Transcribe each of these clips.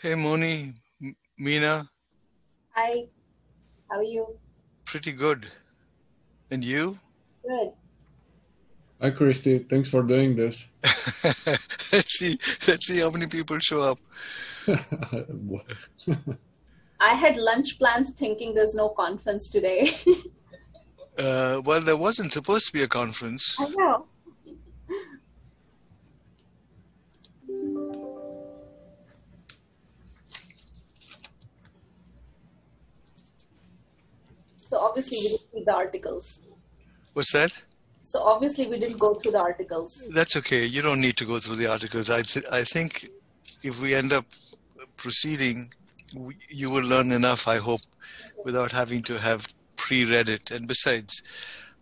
Hey, Moni, M- Meena, Hi, how are you? pretty good. And you? Good. Hi, Christy. Thanks for doing this. let's see. Let's see how many people show up. I had lunch plans thinking there's no conference today. Uh, well, there wasn't supposed to be a conference. I know. So obviously we didn't read the articles. What's that? So obviously we didn't go through the articles. That's okay. You don't need to go through the articles. I th- I think if we end up proceeding, we, you will learn enough. I hope, without having to have pre-read it. And besides,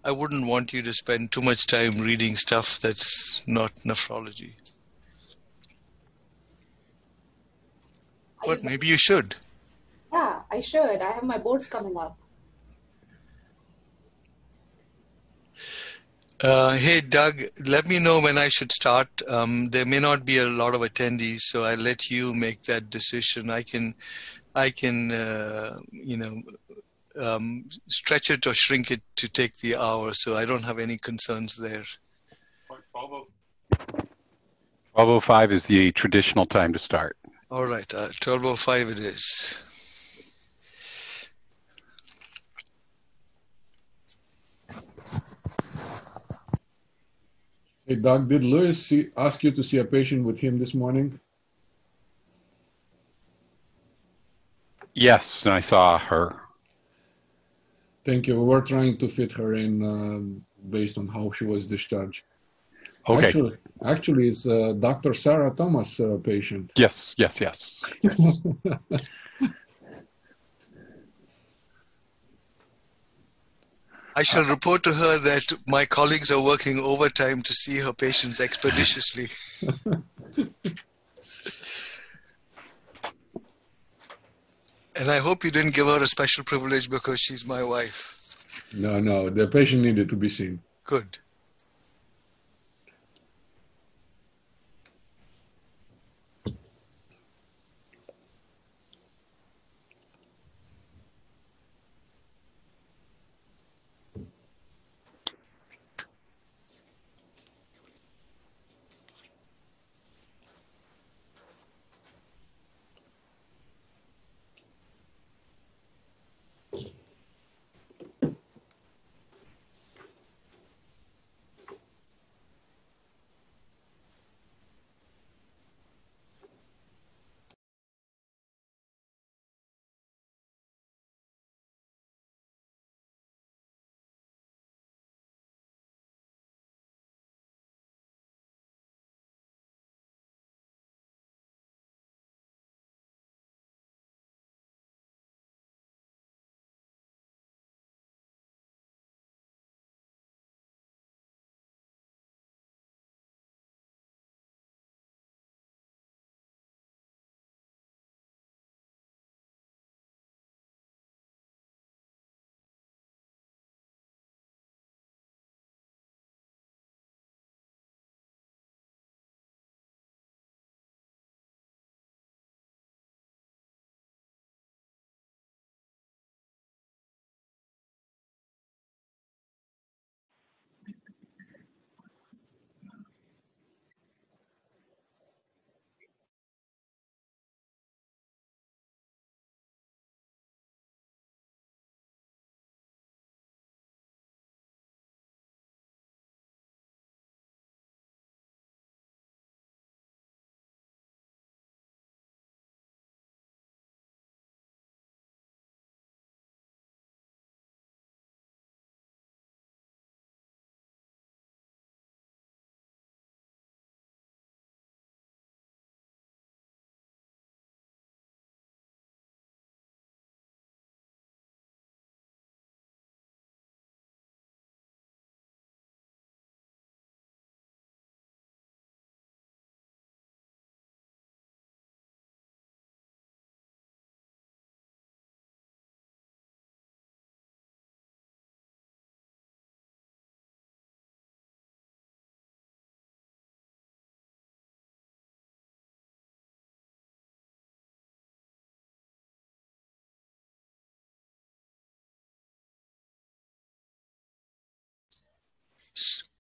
I wouldn't want you to spend too much time reading stuff that's not nephrology. But maybe you should. Yeah, I should. I have my boards coming up. Uh, hey, Doug, let me know when I should start. Um, there may not be a lot of attendees, so I'll let you make that decision. I can, I can, uh, you know, um, stretch it or shrink it to take the hour, so I don't have any concerns there. 1205 is the traditional time to start. All right, uh, 12:05 it is. Hey, Doug, did Lewis see, ask you to see a patient with him this morning? Yes, and I saw her. Thank you. We were trying to fit her in um, based on how she was discharged. Okay. Actually, actually it's uh, Dr. Sarah Thomas uh, patient. Yes, yes, yes. I shall report to her that my colleagues are working overtime to see her patients expeditiously. and I hope you didn't give her a special privilege because she's my wife. no, no, the patient needed to be seen. Good.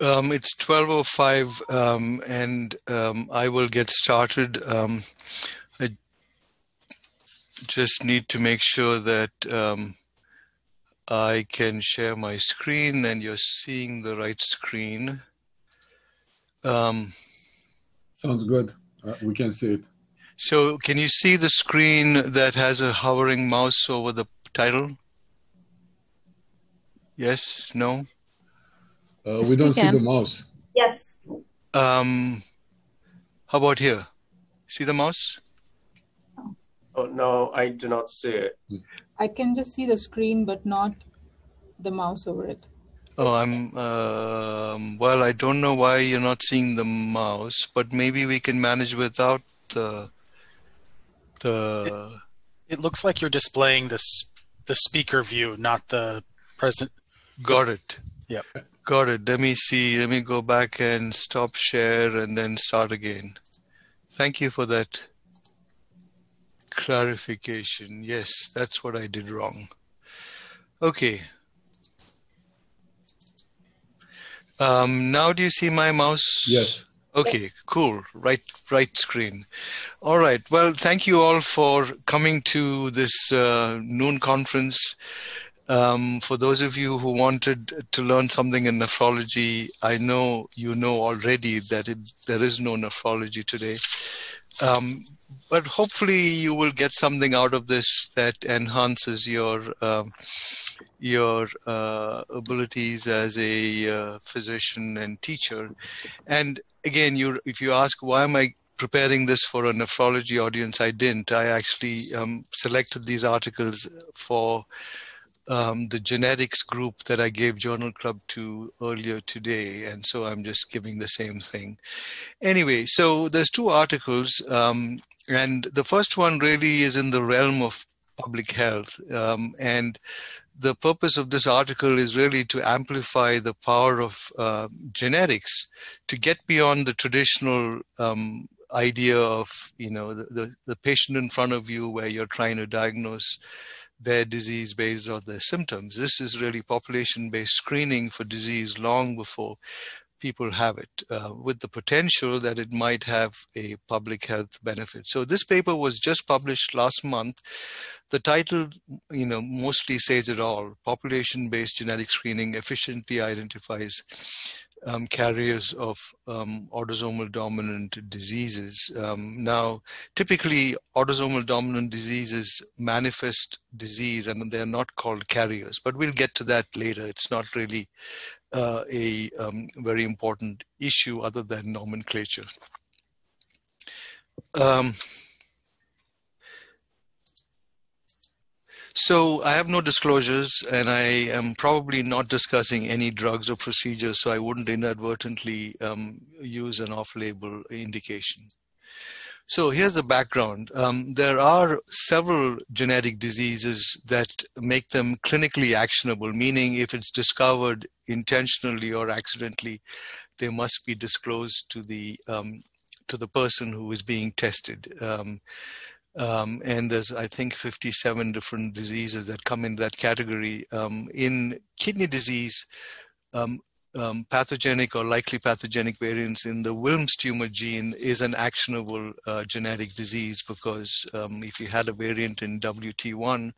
Um, it's 12:05, um, and um, I will get started. Um, I just need to make sure that um, I can share my screen and you're seeing the right screen. Um, Sounds good. Uh, we can see it. so, can you see the screen that has a hovering mouse over the title? Yes. No. Uh, Yes, we don't we see the mouse. Yes. Um, how about here? See the mouse? Oh, no, I do not see it. I can just see the screen, but not the mouse over it. Oh, I'm. Um, well, I don't know why you're not seeing the mouse, but maybe we can manage without the the. It looks like you're displaying this the speaker view, not the present. Got it. Yep. Got it. Let me see. Let me go back and stop share and then start again. Thank you for that clarification. Yes, that's what I did wrong. Okay. Um, now do you see my mouse? Yes. Okay, cool. Right, right screen. All right. Well, thank you all for coming to this uh, noon conference. Um, for those of you who wanted to learn something in nephrology, I know you know already that it, there is no nephrology today. Um, but hopefully, you will get something out of this that enhances your um, your uh, abilities as a uh, physician and teacher. And again, you if you ask why am I preparing this for a nephrology audience, I didn't. I actually um, selected these articles for um, the genetics group that I gave Journal Club to earlier today, and so I'm just giving the same thing. Anyway, so there's two articles, um, and the first one really is in the realm of public health, um, and the purpose of this article is really to amplify the power of uh, genetics to get beyond the traditional um, idea of you know the, the, the patient in front of you where you're trying to diagnose their disease based on their symptoms. This is really population based screening for disease long before people have it, uh, with the potential that it might have a public health benefit. So, this paper was just published last month. The title, you know, mostly says it all population based genetic screening efficiently identifies um, carriers of um, autosomal dominant diseases. Um, now, typically, autosomal dominant diseases manifest disease and they're not called carriers, but we'll get to that later. It's not really uh, a um, very important issue other than nomenclature. So I have no disclosures, and I am probably not discussing any drugs or procedures, so I wouldn't inadvertently um, use an off-label indication. So here's the background. Um, there are several genetic diseases that make them clinically actionable, meaning if it's discovered intentionally or accidentally, they must be disclosed to the um, to the person who is being tested. Um, um, and there's, I think, 57 different diseases that come in that category. Um, in kidney disease, um, um, pathogenic or likely pathogenic variants in the Wilms tumor gene is an actionable uh, genetic disease because um, if you had a variant in WT1,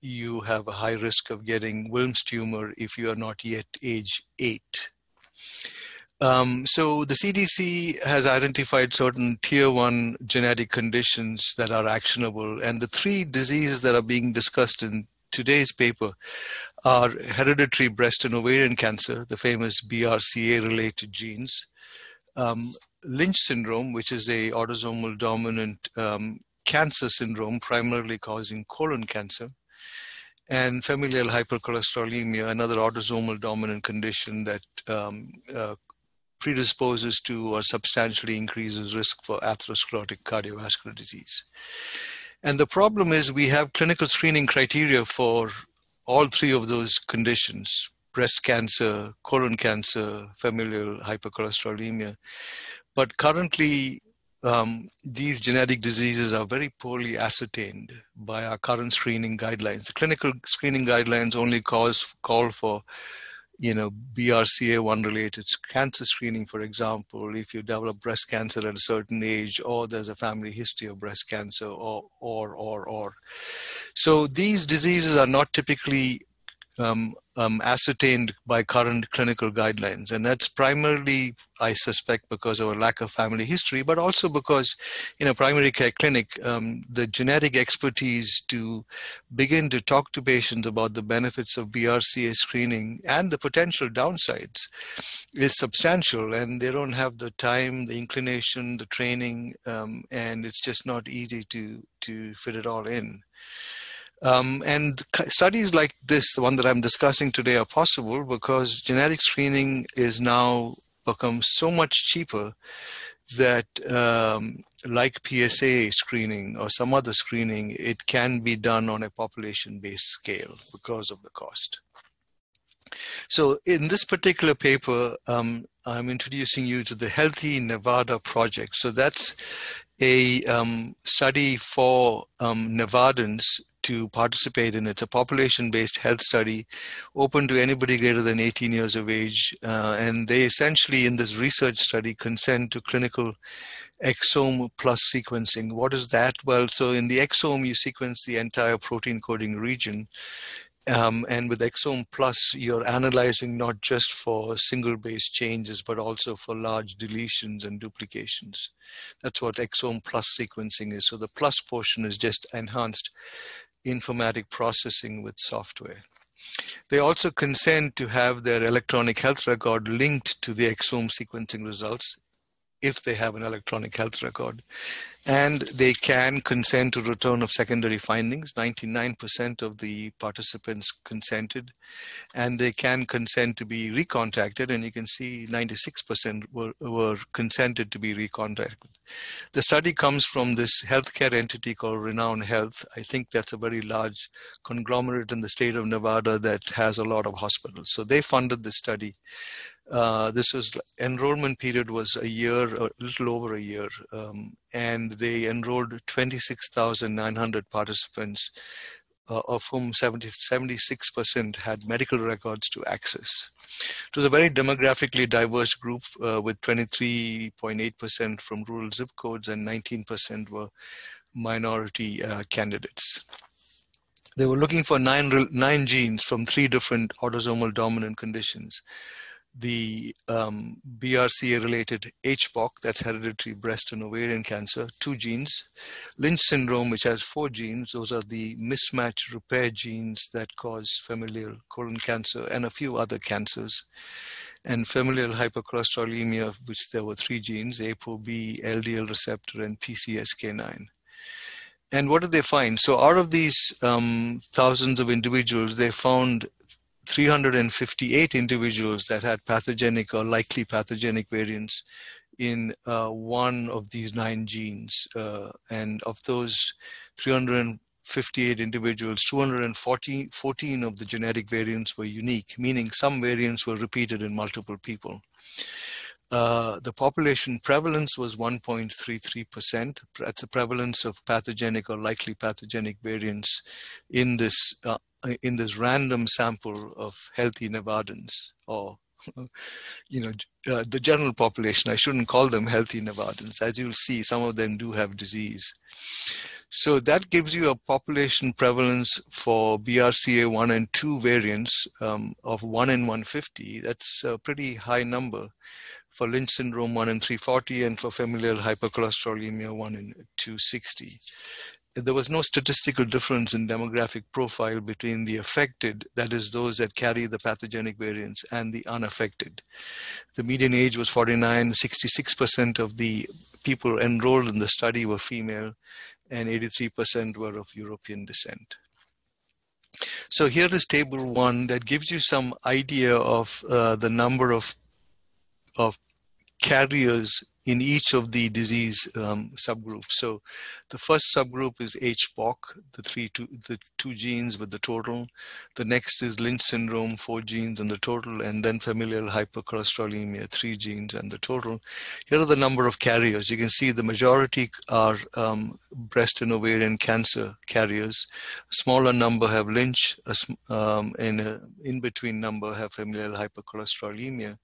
you have a high risk of getting Wilms tumor if you are not yet age eight. Um, so the CDC has identified certain tier one genetic conditions that are actionable, and the three diseases that are being discussed in today's paper are hereditary breast and ovarian cancer, the famous BRCA-related genes, um, Lynch syndrome, which is a autosomal dominant um, cancer syndrome primarily causing colon cancer, and familial hypercholesterolemia, another autosomal dominant condition that um, uh, predisposes to or substantially increases risk for atherosclerotic cardiovascular disease. And the problem is we have clinical screening criteria for all three of those conditions breast cancer, colon cancer, familial hypercholesterolemia. But currently, um, these genetic diseases are very poorly ascertained by our current screening guidelines. The clinical screening guidelines only cause, call for you know, BRCA1 related cancer screening, for example, if you develop breast cancer at a certain age, or there's a family history of breast cancer, or, or, or, or. So these diseases are not typically um, um, ascertained by current clinical guidelines. And that's primarily, I suspect, because of a lack of family history, but also because in a primary care clinic, um, the genetic expertise to begin to talk to patients about the benefits of BRCA screening and the potential downsides is substantial. And they don't have the time, the inclination, the training, um, and it's just not easy to, to fit it all in. Um, and studies like this, the one that I'm discussing today, are possible because genetic screening is now become so much cheaper that, um, like PSA screening or some other screening, it can be done on a population-based scale because of the cost. So in this particular paper, um, I'm introducing you to the Healthy Nevada Project. So that's a um, study for um, Nevadans to participate in. It's a population-based health study open to anybody greater than 18 years of age. Uh, and they essentially, in this research study, consent to clinical exome plus sequencing. What is that? Well, so in the exome, you sequence the entire protein coding region. Um, and with Exome Plus, you're analyzing not just for single base changes, but also for large deletions and duplications. That's what Exome Plus sequencing is. So the plus portion is just enhanced informatic processing with software. They also consent to have their electronic health record linked to the exome sequencing results if they have an electronic health record and they can consent to return of secondary findings. 99% of the participants consented, and they can consent to be recontacted, and you can see 96% were, were consented to be recontacted. The study comes from this healthcare entity called Renown Health. I think that's a very large conglomerate in the state of Nevada that has a lot of hospitals. So they funded the study. Uh, this was enrollment period was a year, a little over a year, um, and they enrolled 26,900 participants, uh, of whom 70, 76% had medical records to access. It was a very demographically diverse group uh, with 23.8% from rural zip codes and 19% were minority uh, candidates. They were looking for nine, nine genes from three different autosomal dominant conditions the um, BRCA related HBOC, that's hereditary breast and ovarian cancer, two genes. Lynch syndrome, which has four genes, those are the mismatch repair genes that cause familial colon cancer and a few other cancers. And familial hypercholesterolemia, which there were three genes ApoB, LDL receptor, and PCSK9. And what did they find? So, out of these um, thousands of individuals, they found 358 individuals that had pathogenic or likely pathogenic variants in uh, one of these nine genes. Uh, and of those 358 individuals, 214 of the genetic variants were unique, meaning some variants were repeated in multiple people. Uh, the population prevalence was 1.33%. That's the prevalence of pathogenic or likely pathogenic variants in this uh, in this random sample of healthy Nevadans or you know uh, the general population i shouldn't call them healthy nevadans. As you'll see some of them do have disease. So that gives you a population prevalence for brca1 and 2 variants um, of 1 in 150 that's a pretty high number for lynch syndrome 1 in 340 and for familial hypercholesterolemia 1 in 260 there was no statistical difference in demographic profile between the affected, that is, those that carry the pathogenic variants, and the unaffected. The median age was 49, 66% of the people enrolled in the study were female, and 83% were of European descent. So here is table one that gives you some idea of uh, the number of, of carriers in each of the disease um, subgroups. So the first subgroup is HBOC, the three two, the two genes with the total. The next is Lynch syndrome, four genes and the total, and then familial hypercholesterolemia, three genes and the total. Here are the number of carriers. You can see the majority are um, breast and ovarian cancer carriers. A smaller number have Lynch, um, and an in-between number have familial hypercholesterolemia.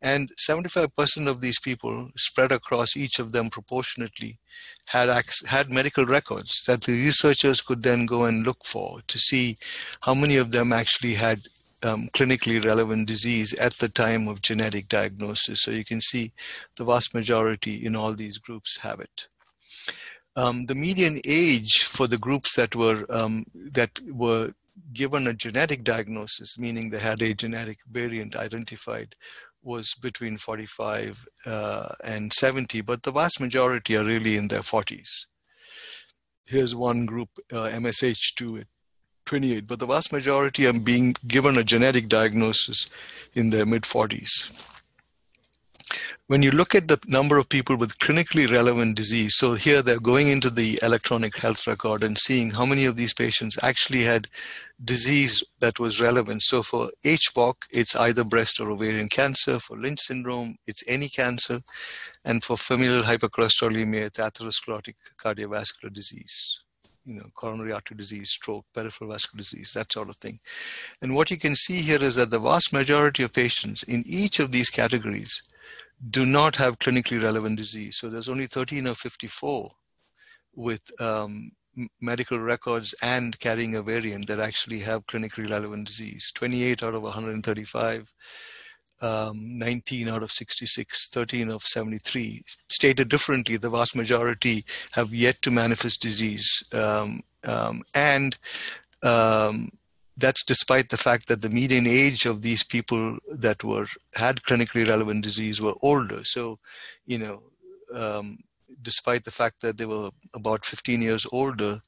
And 75% of these people, spread across each of them proportionately, had, had medical records that the researchers could then go and look for to see how many of them actually had um, clinically relevant disease at the time of genetic diagnosis. So you can see the vast majority in all these groups have it. Um, the median age for the groups that were um, that were given a genetic diagnosis, meaning they had a genetic variant identified, was between 45 uh, and 70, but the vast majority are really in their 40s. Here's one group, uh, MSH2 at 28, but the vast majority are being given a genetic diagnosis in their mid 40s when you look at the number of people with clinically relevant disease, so here they're going into the electronic health record and seeing how many of these patients actually had disease that was relevant. So for HBOC, it's either breast or ovarian cancer. For Lynch syndrome, it's any cancer. And for familial hypercholesterolemia, it's atherosclerotic cardiovascular disease you know, coronary artery disease, stroke, peripheral vascular disease, that sort of thing. And what you can see here is that the vast majority of patients in each of these categories do not have clinically relevant disease. So there's only 13 of 54 with um, medical records and carrying a variant that actually have clinically relevant disease. 28 out of 135, um, 19 out of 66, 13 of 73. Stated differently, the vast majority have yet to manifest disease. Um, um and um, that's despite the fact that the median age of these people that were had clinically relevant disease were older. So, you know, um, despite the fact that they were about 15 years older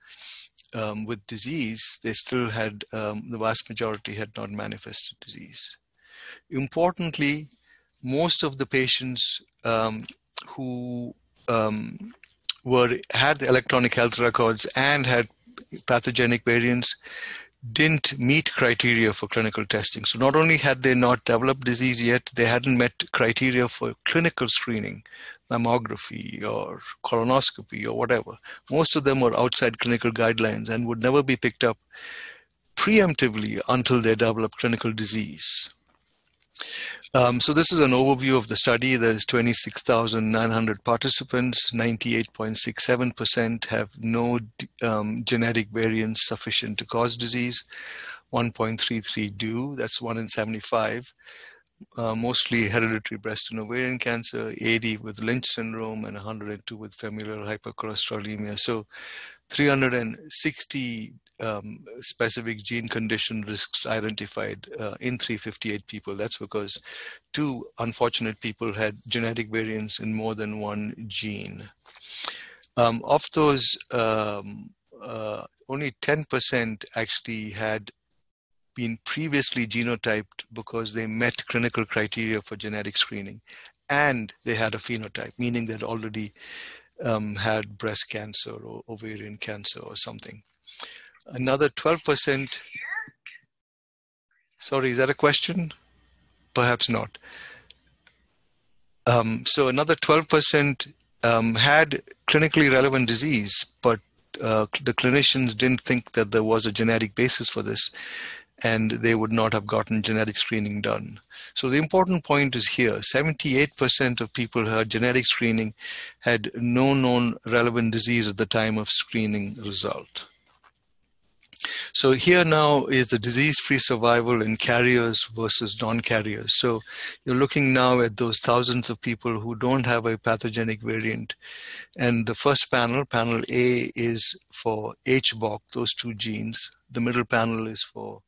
um, with disease, they still had um, the vast majority had not manifested disease. Importantly, most of the patients um, who um, were had electronic health records and had pathogenic variants didn't meet criteria for clinical testing. So not only had they not developed disease yet, they hadn't met criteria for clinical screening, mammography or colonoscopy or whatever. Most of them were outside clinical guidelines and would never be picked up preemptively until they develop clinical disease. Um, so this is an overview of the study. There's 26,900 participants. 98.67% have no um, genetic variants sufficient to cause disease. 1.33 do. That's 1 in 75. Uh, mostly hereditary breast and ovarian cancer, 80 with Lynch syndrome, and 102 with familial hypercholesterolemia. So 360 um, specific gene condition risks identified uh, in 358 people. That's because two unfortunate people had genetic variants in more than one gene. Um, of those, um, uh, only 10% actually had been previously genotyped because they met clinical criteria for genetic screening and they had a phenotype, meaning they'd already um, had breast cancer or ovarian cancer or something another 12%. Sorry, is that a question? Perhaps not. Um, so another 12% um, had clinically relevant disease, but uh, the clinicians didn't think that there was a genetic basis for this, and they would not have gotten genetic screening done. So the important point is here 78% of people who had genetic screening had no known relevant disease at the time of screening result. So here now is the disease-free survival in carriers versus non-carriers. So you're looking now at those thousands of people who don't have a pathogenic variant. And the first panel, panel A, is for HBOC, those two genes. The middle panel is for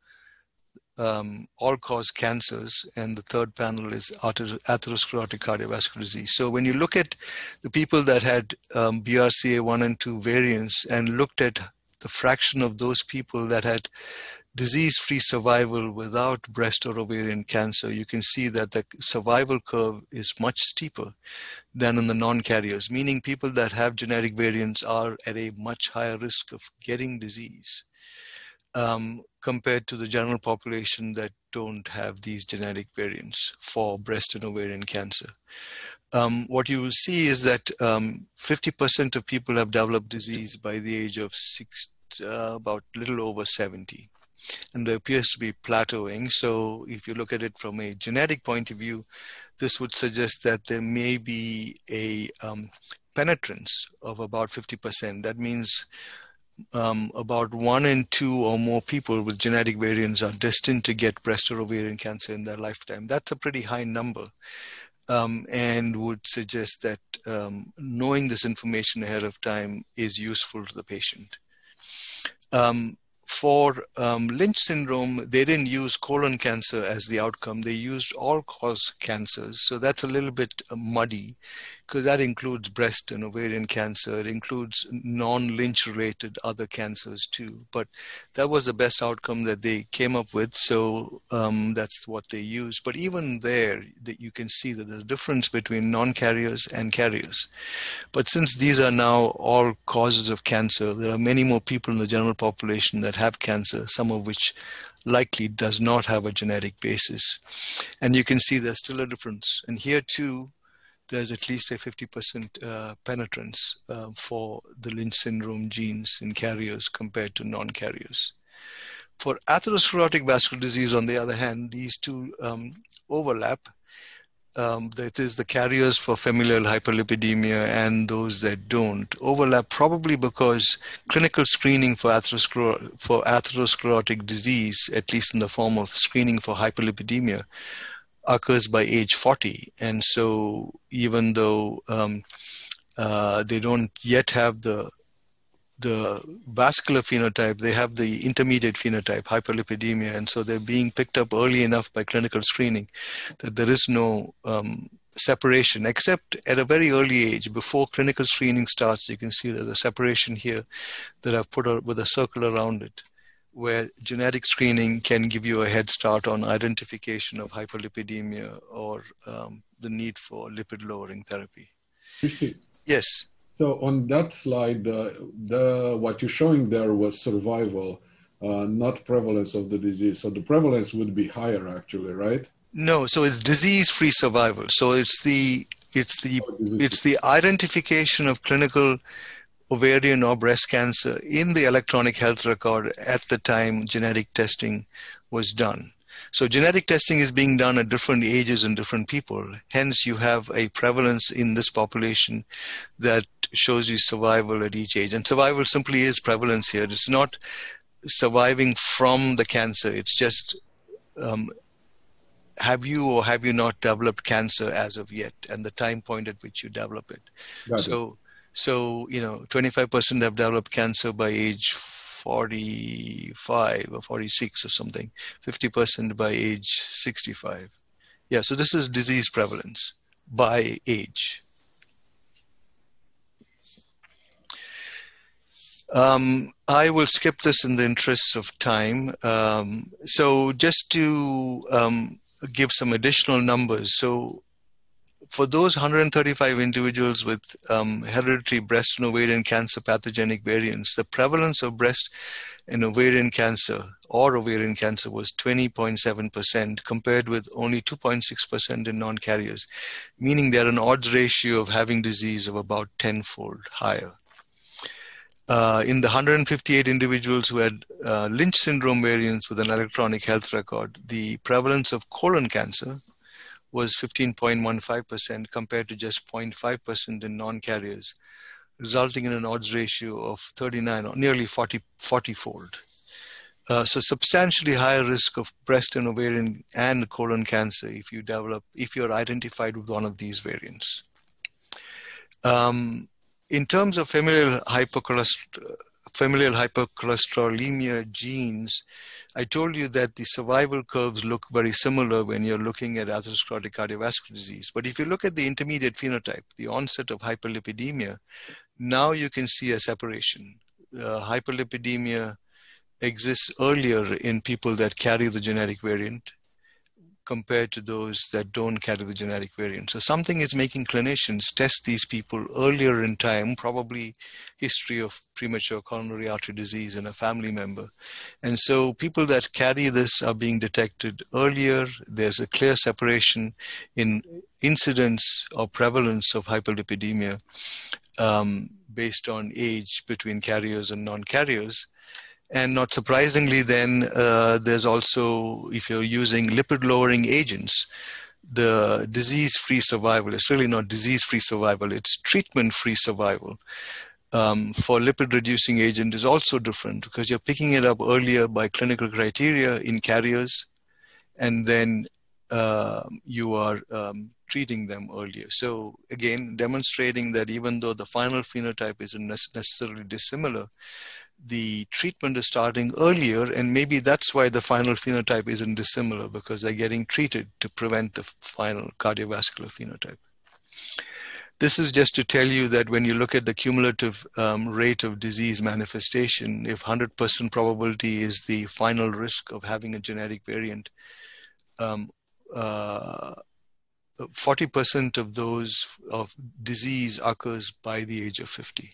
um, all-cause cancers, and the third panel is atherosclerotic cardiovascular disease. So when you look at the people that had um, BRCA1 and 2 variants and looked at the fraction of those people that had disease-free survival without breast or ovarian cancer, you can see that the survival curve is much steeper than in the non-carriers, meaning people that have genetic variants are at a much higher risk of getting disease um, compared to the general population that don't have these genetic variants for breast and ovarian cancer. Um, what you will see is that 50% um, of people have developed disease by the age of six, uh, about little over 70 and there appears to be plateauing. So if you look at it from a genetic point of view, this would suggest that there may be a um, penetrance of about 50%. That means um, about one in two or more people with genetic variants are destined to get breast or ovarian cancer in their lifetime. That's a pretty high number. Um, and would suggest that um, knowing this information ahead of time is useful to the patient. Um, for um, Lynch syndrome, they didn't use colon cancer as the outcome. They used all cause cancers. So that's a little bit uh, muddy because that includes breast and ovarian cancer. It includes non Lynch related other cancers too. But that was the best outcome that they came up with. So um, that's what they used. But even there, that you can see that there's a difference between non carriers and carriers. But since these are now all causes of cancer, there are many more people in the general population that have cancer, some of which likely does not have a genetic basis. And you can see there's still a difference. And here too, there's at least a 50% uh, penetrance uh, for the Lynch syndrome genes in carriers compared to non-carriers. For atherosclerotic vascular disease, on the other hand, these two um, overlap. Um, that is the carriers for familial hyperlipidemia and those that don't overlap probably because clinical screening for, atheroscler- for atherosclerotic disease, at least in the form of screening for hyperlipidemia, occurs by age 40. And so, even though um, uh, they don't yet have the the vascular phenotype, they have the intermediate phenotype, hyperlipidemia, and so they're being picked up early enough by clinical screening that there is no um, separation, except at a very early age, before clinical screening starts. You can see there's a separation here that I've put out with a circle around it where genetic screening can give you a head start on identification of hyperlipidemia or um, the need for lipid lowering therapy. Yes. So on that slide, uh, the what you're showing there was survival, uh, not prevalence of the disease. So the prevalence would be higher, actually, right? No. So it's disease-free survival. So it's the it's the oh, it's the identification of clinical ovarian or breast cancer in the electronic health record at the time genetic testing was done. So genetic testing is being done at different ages in different people. Hence, you have a prevalence in this population that shows you survival at each age. And survival simply is prevalence here. It's not surviving from the cancer. It's just um, have you or have you not developed cancer as of yet, and the time point at which you develop it. Got so. It so, you know, 25% have developed cancer by age 45 or 46 or something, 50% by age 65. Yeah, so this is disease prevalence by age. Um, I will skip this in the interests of time. Um, so, just to um, give some additional numbers. So, for those 135 individuals with um, hereditary breast and ovarian cancer pathogenic variants, the prevalence of breast and ovarian cancer or ovarian cancer was 20.7% compared with only 2.6% in non carriers, meaning they're an odds ratio of having disease of about tenfold higher. Uh, in the 158 individuals who had uh, Lynch syndrome variants with an electronic health record, the prevalence of colon cancer, was 15.15% compared to just 0.5% in non-carriers, resulting in an odds ratio of 39 or nearly 40, 40 fold. Uh, so substantially higher risk of breast and ovarian and colon cancer if you develop if you're identified with one of these variants. Um, in terms of familial hypercholesterolemia, familial hypercholesterolemia genes, I told you that the survival curves look very similar when you're looking at atherosclerotic cardiovascular disease. But if you look at the intermediate phenotype, the onset of hyperlipidemia, now you can see a separation. Uh, hyperlipidemia exists earlier in people that carry the genetic variant compared to those that don't carry the genetic variant. So something is making clinicians test these people earlier in time, probably history of premature coronary artery disease in a family member. And so people that carry this are being detected earlier. There's a clear separation in incidence or prevalence of hyperlipidemia um, based on age between carriers and non-carriers. And not surprisingly, then uh, there's also, if you're using lipid lowering agents, the disease free survival, it's really not disease free survival, it's treatment free survival. Um, for lipid reducing agent is also different because you're picking it up earlier by clinical criteria in carriers, and then uh, you are um, treating them earlier. So again, demonstrating that even though the final phenotype isn't necessarily dissimilar, the treatment is starting earlier, and maybe that's why the final phenotype isn't dissimilar because they're getting treated to prevent the final cardiovascular phenotype. This is just to tell you that when you look at the cumulative um, rate of disease manifestation, if 100% probability is the final risk of having a genetic variant, um, uh, 40% of those of disease occurs by the age of 50.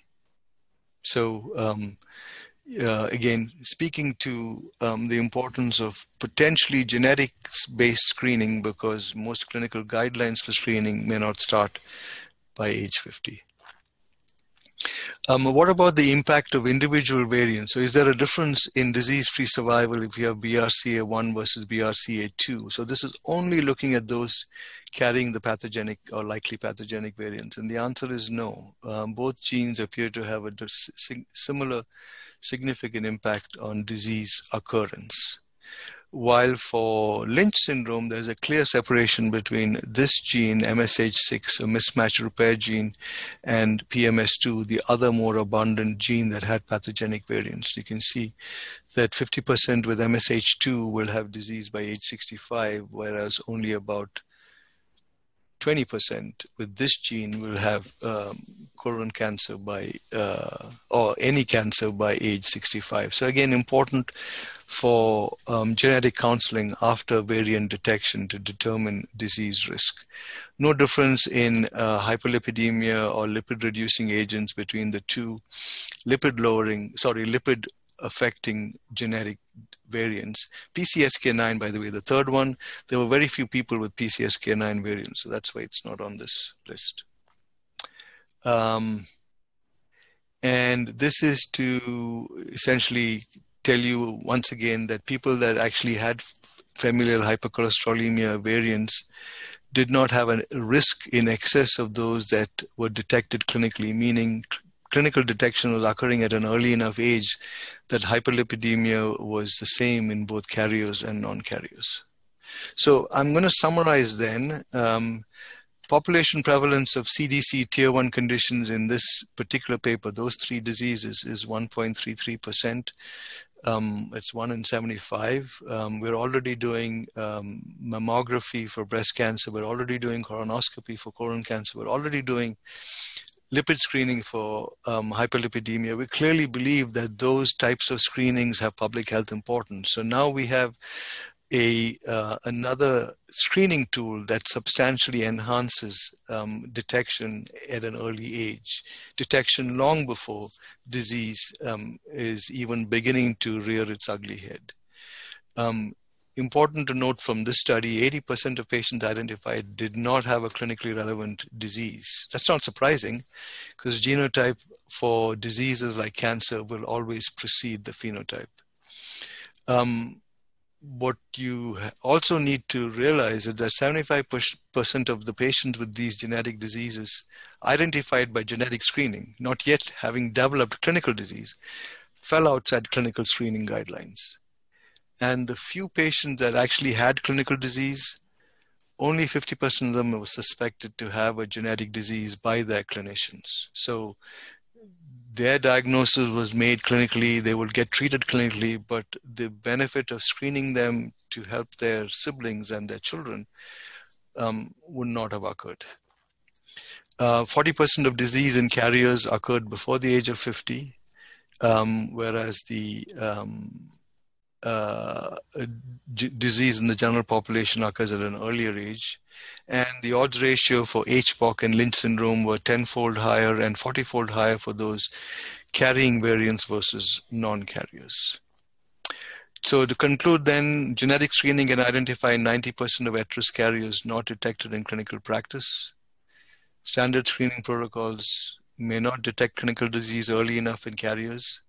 So um, uh, again, speaking to um, the importance of potentially genetics-based screening because most clinical guidelines for screening may not start by age 50. Um, what about the impact of individual variants? So is there a difference in disease-free survival if you have BRCA1 versus BRCA2? So this is only looking at those carrying the pathogenic or likely pathogenic variants. And the answer is no. Um, both genes appear to have a similar significant impact on disease occurrence. While for Lynch syndrome, there's a clear separation between this gene, MSH6, a mismatch repair gene, and PMS2, the other more abundant gene that had pathogenic variants. You can see that 50% with MSH2 will have disease by age 65, whereas only about 20% with this gene will have um, colon cancer by, uh, or any cancer by age 65. So again, important for um, genetic counseling after variant detection to determine disease risk. No difference in uh, hyperlipidemia or lipid reducing agents between the two lipid lowering, sorry, lipid affecting genetic variants. PCSK9, by the way, the third one, there were very few people with PCSK9 variants, so that's why it's not on this list. Um, and this is to essentially tell you once again that people that actually had familial hypercholesterolemia variants did not have a risk in excess of those that were detected clinically, meaning clinical detection was occurring at an early enough age that hyperlipidemia was the same in both carriers and non-carriers. So I'm going to summarize then. Um, population prevalence of CDC tier 1 conditions in this particular paper, those three diseases, is 1.33%. Um, it's 1 in 75. Um, we're already doing um, mammography for breast cancer. We're already doing colonoscopy for colon cancer. We're already doing lipid screening for um, hyperlipidemia. We clearly believe that those types of screenings have public health importance. So now we have a uh, another screening tool that substantially enhances um, detection at an early age, detection long before disease um, is even beginning to rear its ugly head. Um, important to note from this study, 80% of patients identified did not have a clinically relevant disease. That's not surprising because genotype for diseases like cancer will always precede the phenotype. Um, what you also need to realize is that 75% of the patients with these genetic diseases identified by genetic screening, not yet having developed clinical disease, fell outside clinical screening guidelines. And the few patients that actually had clinical disease, only 50% of them were suspected to have a genetic disease by their clinicians. So their diagnosis was made clinically, they would get treated clinically, but the benefit of screening them to help their siblings and their children um, would not have occurred. Uh, 40% of disease in carriers occurred before the age of 50, um, whereas the um, uh, disease in the general population occurs at an earlier age. And the odds ratio for HBOC and Lynch syndrome were tenfold higher and 40 fold higher for those carrying variants versus non carriers. So, to conclude, then, genetic screening can identify 90% of at risk carriers not detected in clinical practice. Standard screening protocols may not detect clinical disease early enough in carriers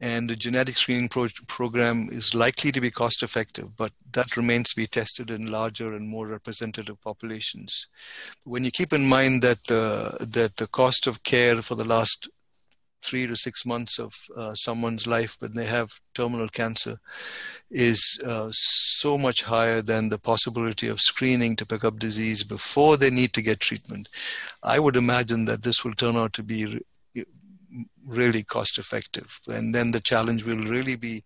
and the genetic screening pro- program is likely to be cost effective, but that remains to be tested in larger and more representative populations. When you keep in mind that uh, that the cost of care for the last three to six months of uh, someone's life when they have terminal cancer is uh, so much higher than the possibility of screening to pick up disease before they need to get treatment. I would imagine that this will turn out to be really cost effective. And then the challenge will really be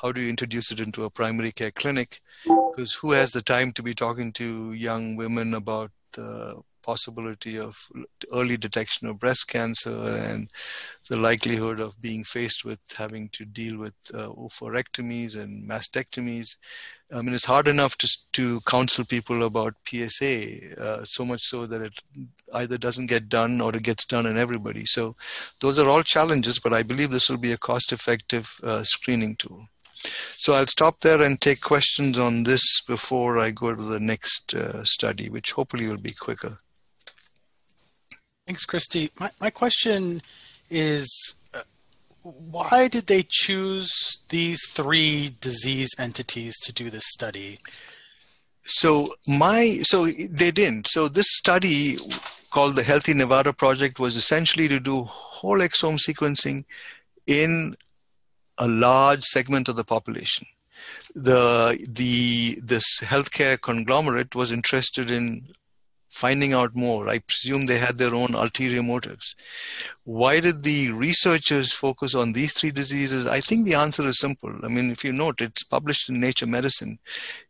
how do you introduce it into a primary care clinic? Because who has the time to be talking to young women about the possibility of early detection of breast cancer and the likelihood of being faced with having to deal with uh, oophorectomies and mastectomies. I mean, it's hard enough to, to counsel people about PSA, uh, so much so that it either doesn't get done or it gets done in everybody. So, those are all challenges, but I believe this will be a cost effective uh, screening tool. So I'll stop there and take questions on this before I go to the next uh, study, which hopefully will be quicker. Thanks, Christy. My, my question is uh, why did they choose these three disease entities to do this study? So my so they didn't. So this study called the Healthy Nevada Project was essentially to do whole exome sequencing in a large segment of the population. The the this healthcare conglomerate was interested in finding out more. I presume they had their own ulterior motives. Why did the researchers focus on these three diseases? I think the answer is simple. I mean, if you note, it's published in Nature Medicine.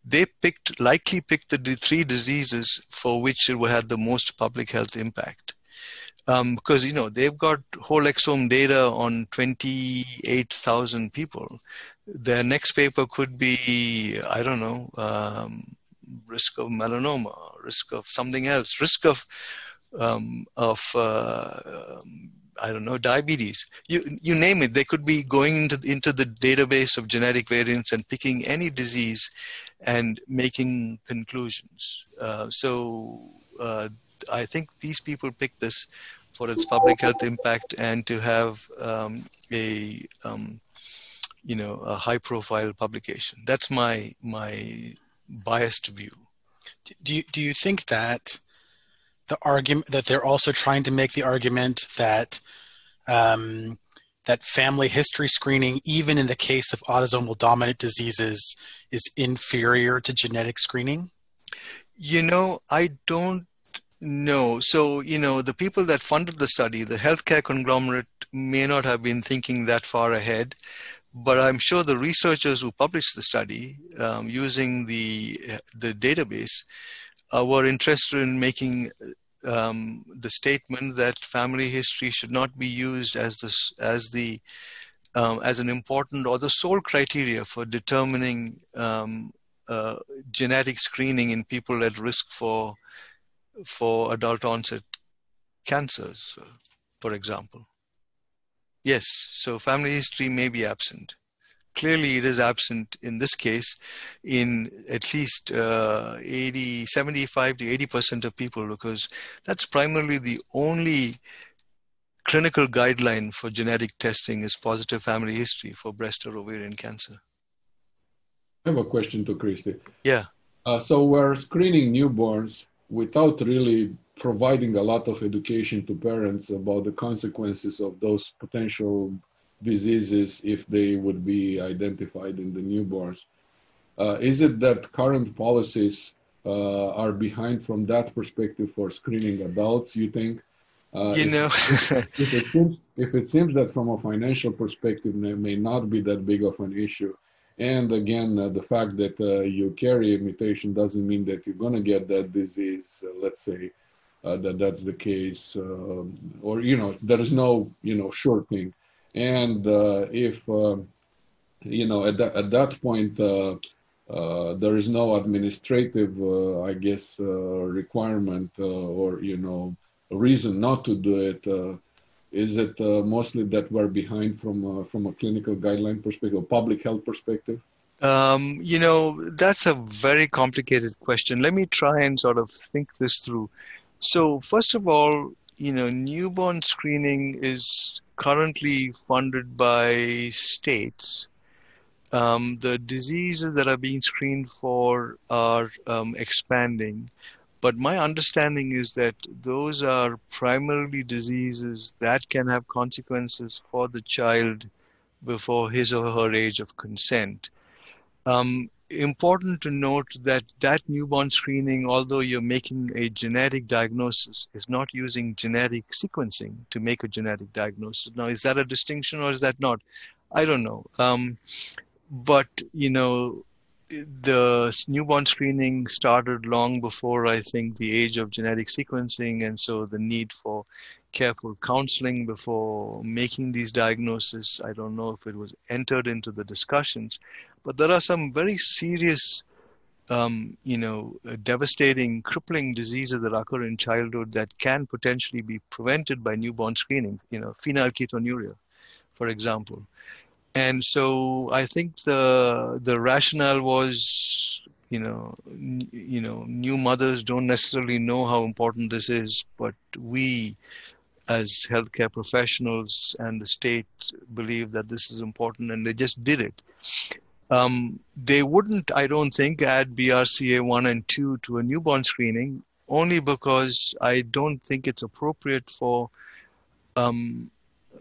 They picked, likely picked the three diseases for which it had the most public health impact. Um, because you know they've got whole exome data on 28,000 people. Their next paper could be I don't know um, risk of melanoma, risk of something else, risk of um, of uh, um, I don't know diabetes. You you name it. They could be going into into the database of genetic variants and picking any disease and making conclusions. Uh, so uh, I think these people picked this for its public health impact and to have um, a um, you know a high profile publication. That's my my biased view. Do you, do you think that the argument that they're also trying to make the argument that um, that family history screening, even in the case of autosomal dominant diseases, is inferior to genetic screening? You know, I don't know. So, you know, the people that funded the study, the healthcare conglomerate, may not have been thinking that far ahead but I'm sure the researchers who published the study um, using the the database uh, were interested in making um, the statement that family history should not be used as the as the um, as an important or the sole criteria for determining um, uh, genetic screening in people at risk for for adult onset cancers, for example. Yes, so family history may be absent. Clearly, it is absent in this case in at least uh, 80, 75 to 80% of people because that's primarily the only clinical guideline for genetic testing is positive family history for breast or ovarian cancer. I have a question to Christy. Yeah. Uh, so we're screening newborns without really providing a lot of education to parents about the consequences of those potential diseases if they would be identified in the newborns. Uh, is it that current policies uh, are behind from that perspective for screening adults, you think? Uh, you know, if, if, it seems, if it seems that from a financial perspective may, may not be that big of an issue, and again, uh, the fact that uh, you carry a mutation doesn't mean that you're going to get that disease, uh, let's say, uh, that that's the case, um, or you know, there is no you know sure thing. And uh, if um, you know, at that at that point, uh, there is no administrative, I guess, requirement or you know reason not to do it. Is it mostly that we're behind from from a clinical guideline perspective, public health perspective? Um, you know, that's a very complicated question. Let me try and sort of think this through. So, first of all, you know, newborn screening is currently funded by states um, the diseases that are being screened for are um, expanding. But my understanding is that those are primarily diseases that can have consequences for the child before his or her age of consent. Um, important to note that that newborn screening, although you're making a genetic diagnosis, is not using genetic sequencing to make a genetic diagnosis. Now, is that a distinction or is that not? I don't know. Um, but you know the newborn screening started long before I think the age of genetic sequencing, and so the need for careful counseling before making these diagnoses. I don't know if it was entered into the discussions, but there are some very serious, um, you know, uh, devastating, crippling diseases that occur in childhood that can potentially be prevented by newborn screening. You know, phenylketonuria, for example and so I think the the rationale was, you know, n- you know, new mothers don't necessarily know how important this is, but we, as healthcare professionals and the state, believe that this is important, and they just did it. Um, they wouldn't, I don't think, add BRCA one and two to a newborn screening, only because I don't think it's appropriate for um,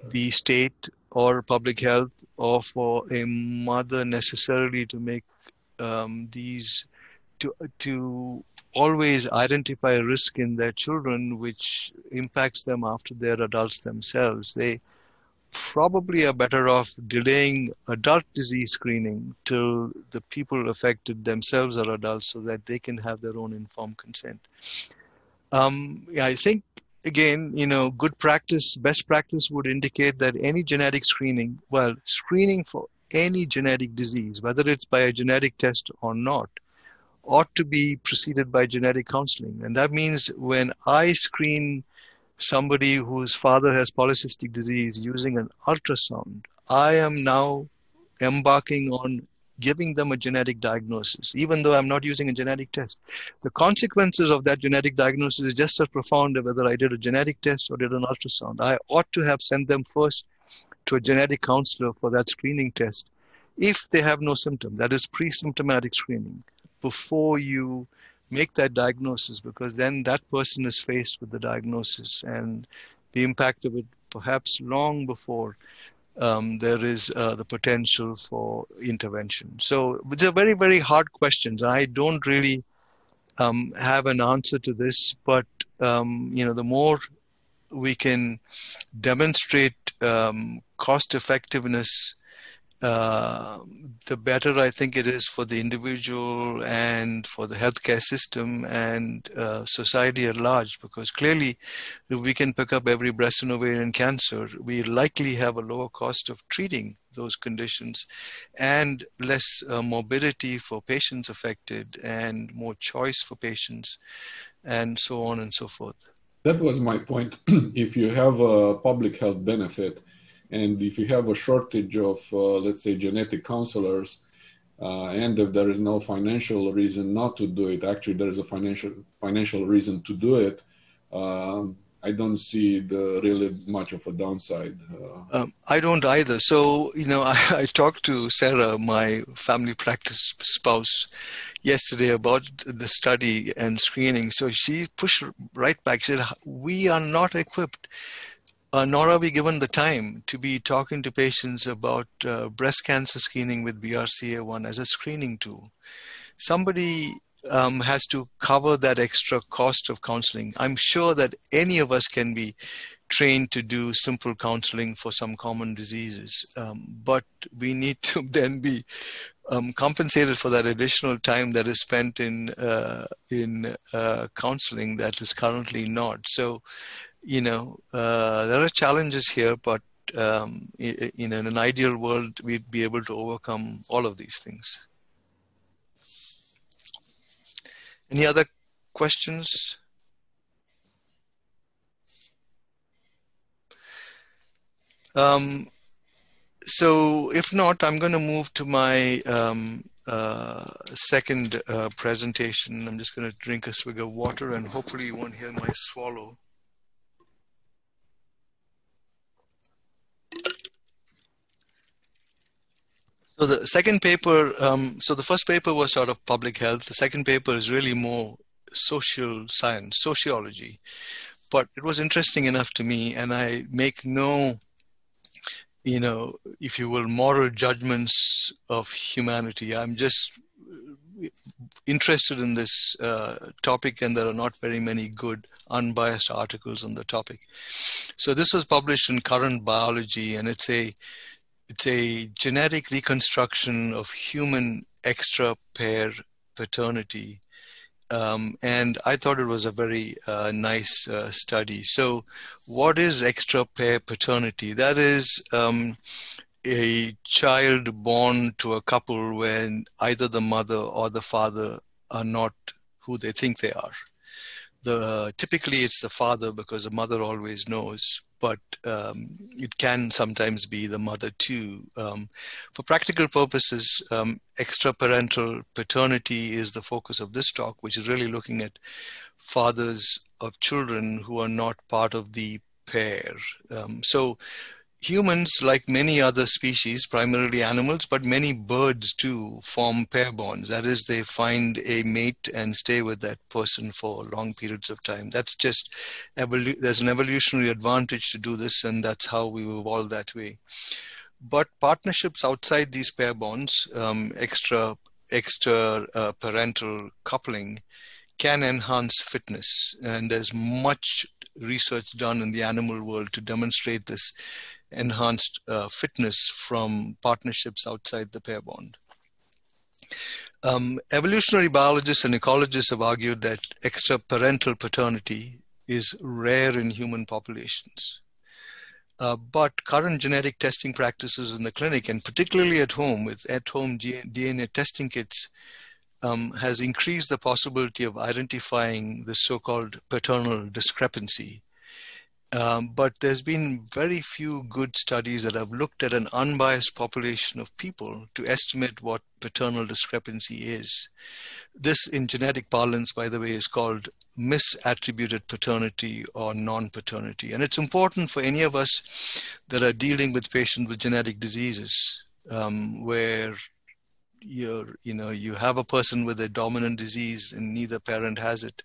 the state or public health or for a mother necessarily to make um, these to to always identify a risk in their children which impacts them after they're adults themselves. They probably are better off delaying adult disease screening till the people affected themselves are adults so that they can have their own informed consent. Um, yeah, i think again, you know, good practice, best practice would indicate that any genetic screening, well, screening for any genetic disease, whether it's by a genetic test or not, ought to be preceded by genetic counseling. And that means when I screen somebody whose father has polycystic disease using an ultrasound, I am now embarking on giving them a genetic diagnosis, even though I'm not using a genetic test. The consequences of that genetic diagnosis is just as profound whether I did a genetic test or did an ultrasound. I ought to have sent them first to a genetic counselor for that screening test if they have no symptom. That is pre symptomatic screening before you make that diagnosis, because then that person is faced with the diagnosis and the impact of it perhaps long before um, there is uh, the potential for intervention. So it's a very, very hard question. I don't really um, have an answer to this, but um, you know, the more we can demonstrate um, cost effectiveness uh, the better I think it is for the individual and for the healthcare system and uh, society at large. Because clearly, if we can pick up every breast and ovarian cancer, we likely have a lower cost of treating those conditions and less uh, morbidity for patients affected and more choice for patients and so on and so forth. That was my point. if you have a public health benefit, and if you have a shortage of, uh, let's say, genetic counselors, uh, and if there is no financial reason not to do it, actually there is a financial financial reason to do it. Um, I don't see the really much of a downside. Uh, um, I don't either. So you know, I, I, talked to Sarah, my family practice spouse, yesterday about the study and screening. So she pushed right back. She said, "We are not equipped uh, nor are we given the time to be talking to patients about uh, breast cancer screening with BRCA1 as a screening tool. Somebody um, has to cover that extra cost of counseling. I'm sure that any of us can be trained to do simple counseling for some common diseases, um, but we need to then be um, compensated for that additional time that is spent in uh, in uh, counseling that is currently not. So you know, uh, there are challenges here, but um, in, in an ideal world, we'd be able to overcome all of these things. Any other questions? Um, so if not, I'm going to move to my um, uh, second uh, presentation. I'm just going to drink a swig of water and hopefully you won't hear my swallow. So the second paper, um, so the first paper was sort of public health. The second paper is really more social science, sociology. But it was interesting enough to me, and I make no, you know, if you will, moral judgments of humanity. I'm just interested in this uh, topic, and there are not very many good, unbiased articles on the topic. So this was published in Current Biology, and it's a it's a genetic reconstruction of human extra pair paternity. Um, and I thought it was a very uh, nice uh, study. So, what is extra pair paternity? That is um, a child born to a couple when either the mother or the father are not who they think they are. The, typically, it's the father because the mother always knows but um, it can sometimes be the mother too. Um, for practical purposes, um, extraparental paternity is the focus of this talk, which is really looking at fathers of children who are not part of the pair. Um, so humans, like many other species, primarily animals, but many birds too, form pair bonds. That is, they find a mate and stay with that person for long periods of time. That's just evolu- there's an evolutionary advantage to do this, and that's how we evolved that way. But partnerships outside these pair bonds, um, extra extra uh, parental coupling, can enhance fitness, and there's much research done in the animal world to demonstrate this enhanced uh, fitness from partnerships outside the pair bond. Um, evolutionary biologists and ecologists have argued that extraparental paternity is rare in human populations. Uh, but current genetic testing practices in the clinic, and particularly at home with at home DNA testing kits, um, has increased the possibility of identifying the so called paternal discrepancy um, but there's been very few good studies that have looked at an unbiased population of people to estimate what paternal discrepancy is. This, in genetic parlance, by the way, is called misattributed paternity or non paternity. And it's important for any of us that are dealing with patients with genetic diseases um, where you're, you know, you have a person with a dominant disease and neither parent has it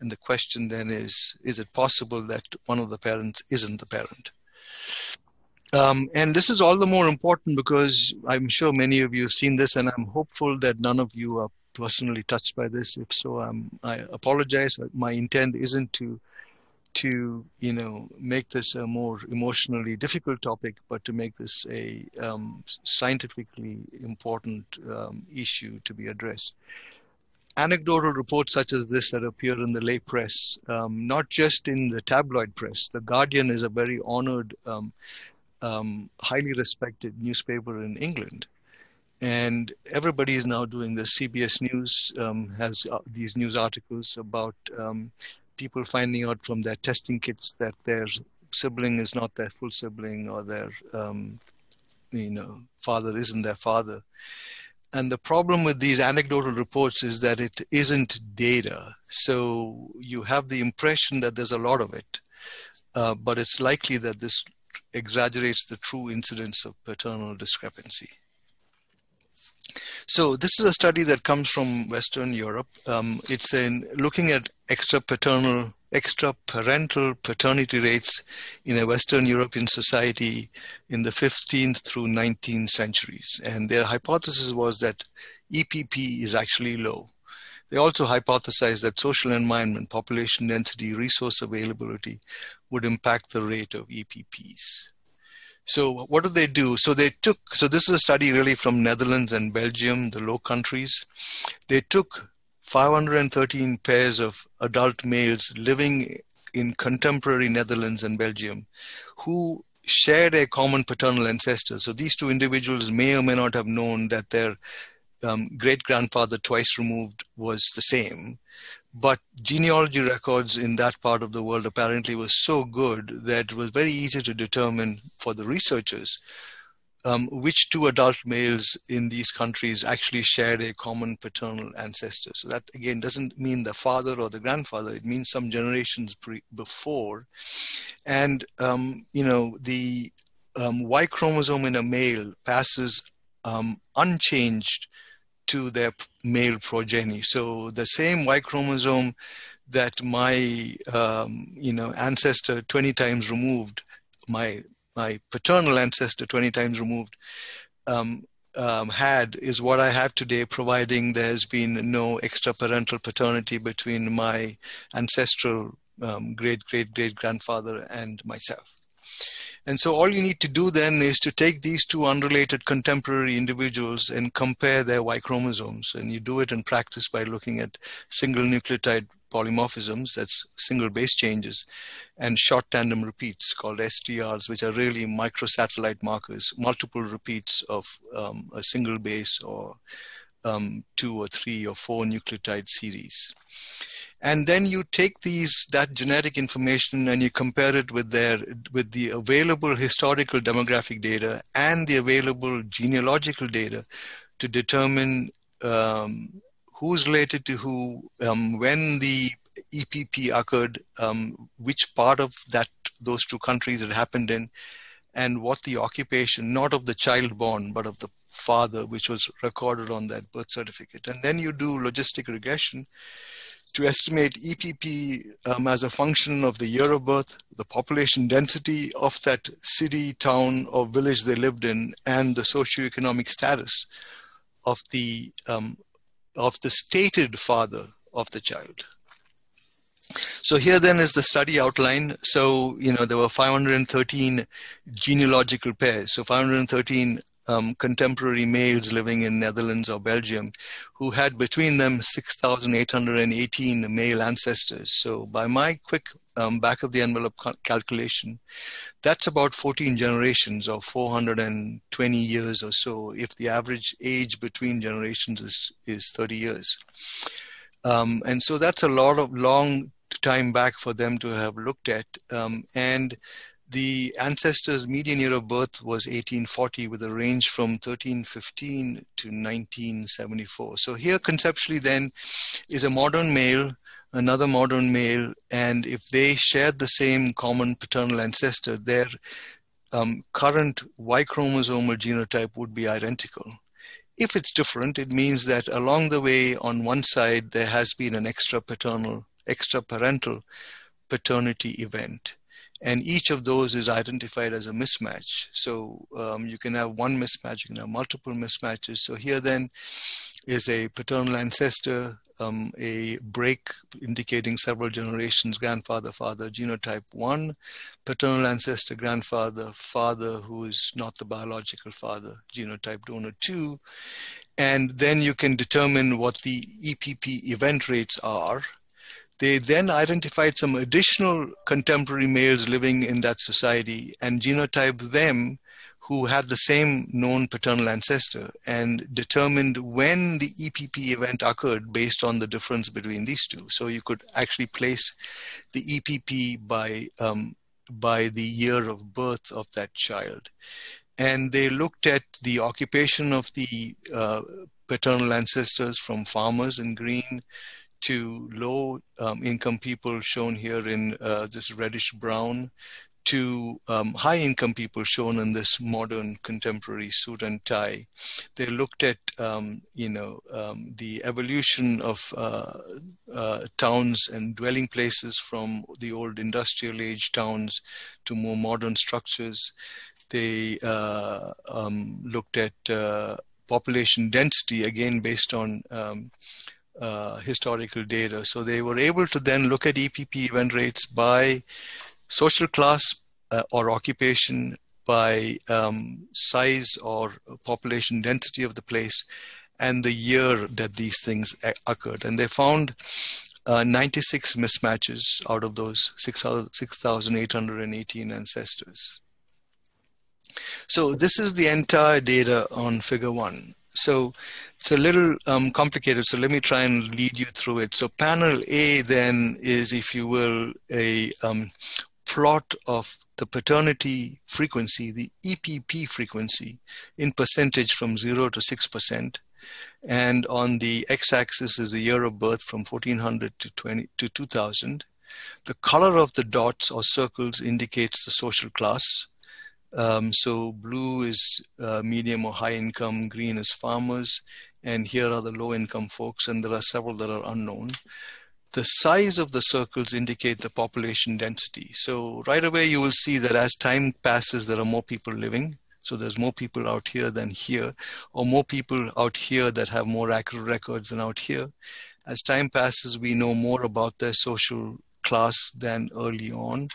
and the question then is is it possible that one of the parents isn't the parent? Um, and this is all the more important because I'm sure many of you have seen this, and I'm hopeful that none of you are personally touched by this. If so, um, I apologize. My intent isn't to to you know make this a more emotionally difficult topic, but to make this a um, scientifically important um, issue to be addressed anecdotal reports such as this that appear in the lay press, um, not just in the tabloid press. The Guardian is a very honored, um, um, highly respected newspaper in England. And everybody is now doing this. CBS News um, has uh, these news articles about um, people finding out from their testing kits that their sibling is not their full sibling or their um, you know father isn't their father and the problem with these anecdotal reports is that it isn't data. So you have the impression that there's a lot of it, uh, but it's likely that this exaggerates the true incidence of paternal discrepancy. So this is a study that comes from Western Europe. Um, it's in looking at extra paternal extra parental paternity rates in a Western European society in the 15th through 19th centuries. And their hypothesis was that EPP is actually low. They also hypothesized that social environment, population density, resource availability would impact the rate of EPPs. So what did they do? So they took, so this is a study really from Netherlands and Belgium, the Low Countries. They took 513 pairs of adult males living in contemporary Netherlands and Belgium who shared a common paternal ancestor. So these two individuals may or may not have known that their um, great grandfather twice removed was the same. But genealogy records in that part of the world apparently was so good that it was very easy to determine for the researchers um, which two adult males in these countries actually shared a common paternal ancestor. So that again doesn't mean the father or the grandfather; it means some generations pre- before. And um, you know, the um, Y chromosome in a male passes um, unchanged to their male progeny. So the same Y chromosome that my um, you know ancestor 20 times removed my my paternal ancestor 20 times removed um, um, had is what I have today, providing there's been no extra parental paternity between my ancestral um, great great great grandfather and myself. And so all you need to do then is to take these two unrelated contemporary individuals and compare their Y chromosomes. And you do it in practice by looking at single nucleotide polymorphisms, that's single base changes, and short tandem repeats called STRs, which are really microsatellite markers, multiple repeats of um, a single base or um, two or three or four nucleotide series. And then you take these that genetic information and you compare it with their with the available historical demographic data and the available genealogical data to determine um, who's related to who, um, when the EPP occurred, um, which part of that those two countries it happened in, and what the occupation, not of the child born, but of the father, which was recorded on that birth certificate. And then you do logistic regression to estimate EPP um, as a function of the year of birth, the population density of that city, town, or village they lived in, and the socioeconomic status of the um, of the stated father of the child. So here then is the study outline. So, you know, there were 513 genealogical pairs. So 513 um, contemporary males living in Netherlands or Belgium who had between them 6,818 male ancestors. So by my quick um, back of the envelope calculation, that's about 14 generations or 420 years or so if the average age between generations is, is 30 years. Um, and so that's a lot of long time back for them to have looked at. Um, and the ancestors' median year of birth was 1840 with a range from 1315 to 1974. So here conceptually then is a modern male, another modern male, and if they shared the same common paternal ancestor, their um, current Y chromosomal genotype would be identical. If it's different, it means that along the way, on one side, there has been an extra paternal, extra parental paternity event and each of those is identified as a mismatch. So um, you can have one mismatch, you can have multiple mismatches. So here then is a paternal ancestor, um, a break indicating several generations, grandfather, father, genotype one, paternal ancestor, grandfather, father who is not the biological father, genotype donor two. And then you can determine what the EPP event rates are they then identified some additional contemporary males living in that society and genotyped them who had the same known paternal ancestor and determined when the EPP event occurred based on the difference between these two. So you could actually place the EPP by, um, by the year of birth of that child. And they looked at the occupation of the uh, paternal ancestors from farmers in green to low um, income people shown here in uh, this reddish brown to um, high income people shown in this modern contemporary suit and tie. They looked at, um, you know, um, the evolution of uh, uh, towns and dwelling places from the old industrial age towns to more modern structures. They uh, um, looked at uh, population density, again, based on um, uh, historical data. So they were able to then look at EPP event rates by social class uh, or occupation, by um, size or population density of the place, and the year that these things occurred. And they found uh, 96 mismatches out of those 6,818 ancestors. So this is the entire data on figure one. So it's a little um, complicated. So let me try and lead you through it. So panel A then is, if you will, a um, plot of the paternity frequency, the EPP frequency in percentage from zero to 6%. And on the x-axis is the year of birth from 1400 to 20 to 2000. The color of the dots or circles indicates the social class. Um, so blue is uh, medium or high income, green is farmers, and here are the low income folks, and there are several that are unknown. The size of the circles indicate the population density. So right away you will see that as time passes, there are more people living. So there's more people out here than here, or more people out here that have more accurate records than out here. As time passes, we know more about their social class than early on.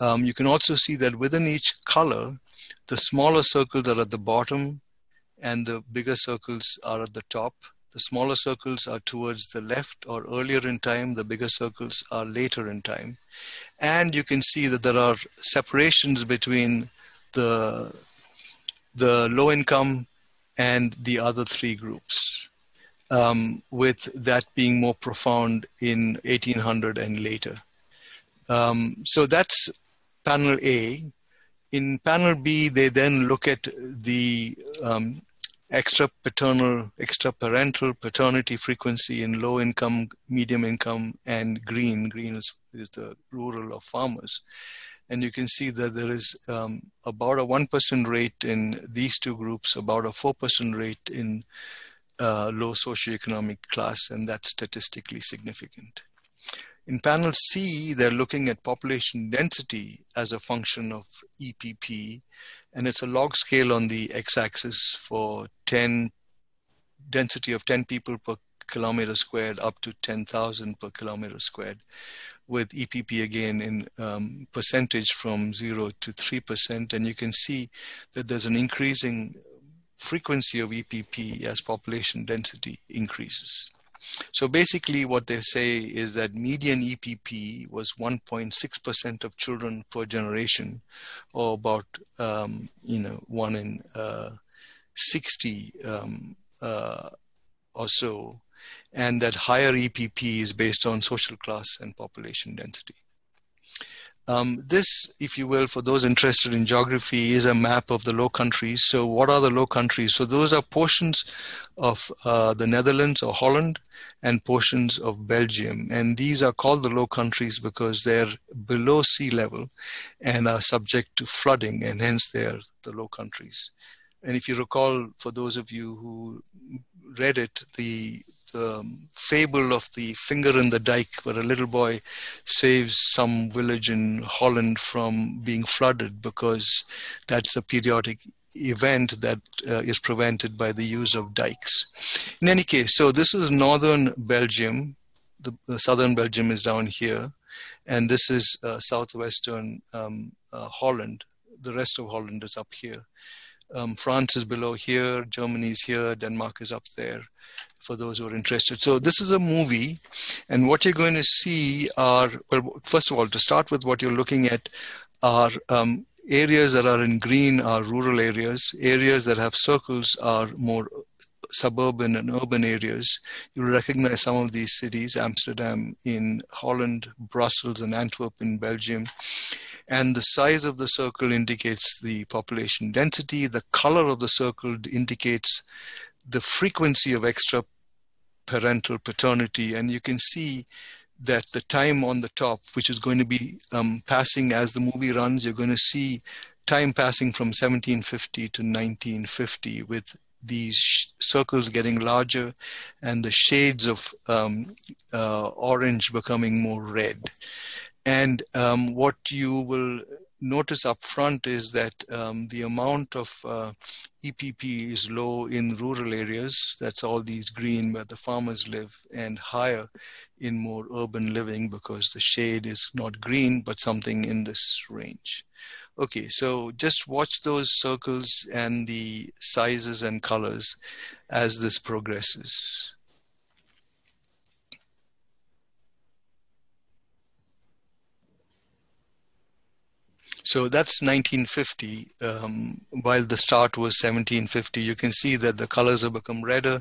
Um, you can also see that within each color, the smaller circles are at the bottom and the bigger circles are at the top. The smaller circles are towards the left or earlier in time, the bigger circles are later in time. And you can see that there are separations between the, the low income and the other three groups, um, with that being more profound in 1800 and later. Um, so that's panel A. In panel B, they then look at the um, extra paternal, extra parental paternity frequency in low income, medium income, and green. Green is, is the rural or farmers. And you can see that there is um, about a 1% rate in these two groups, about a 4% rate in uh, low socioeconomic class, and that's statistically significant. In panel C, they're looking at population density as a function of EPP, and it's a log scale on the x-axis for 10 density of 10 people per kilometer squared up to 10,000 per kilometer squared, with EPP again in um, percentage from 0 to 3%. And you can see that there's an increasing frequency of EPP as population density increases. So basically, what they say is that median EPP was 1.6% of children per generation, or about um, you know one in uh, 60 um, uh, or so, and that higher EPP is based on social class and population density. Um, this, if you will, for those interested in geography, is a map of the Low Countries. So, what are the Low Countries? So, those are portions of uh, the Netherlands or Holland and portions of Belgium. And these are called the Low Countries because they're below sea level and are subject to flooding, and hence they're the Low Countries. And if you recall, for those of you who read it, the the fable of the finger in the dike, where a little boy saves some village in Holland from being flooded because that's a periodic event that uh, is prevented by the use of dikes. In any case, so this is northern Belgium. The, the southern Belgium is down here, and this is uh, southwestern um, uh, Holland. The rest of Holland is up here. Um, France is below here, Germany is here, Denmark is up there for those who are interested. So this is a movie, and what you're going to see are, well, first of all, to start with, what you're looking at are um, areas that are in green are rural areas. Areas that have circles are more suburban and urban areas. You'll recognize some of these cities, Amsterdam in Holland, Brussels and Antwerp in Belgium. And the size of the circle indicates the population density. The color of the circle indicates the frequency of extra parental paternity. And you can see that the time on the top, which is going to be um, passing as the movie runs, you're going to see time passing from 1750 to 1950 with these circles getting larger and the shades of um, uh, orange becoming more red. And um, what you will notice up front is that um, the amount of uh, EPP is low in rural areas. That's all these green where the farmers live, and higher in more urban living because the shade is not green but something in this range. Okay, so just watch those circles and the sizes and colors as this progresses. So that's 1950. Um, while the start was 1750, you can see that the colors have become redder,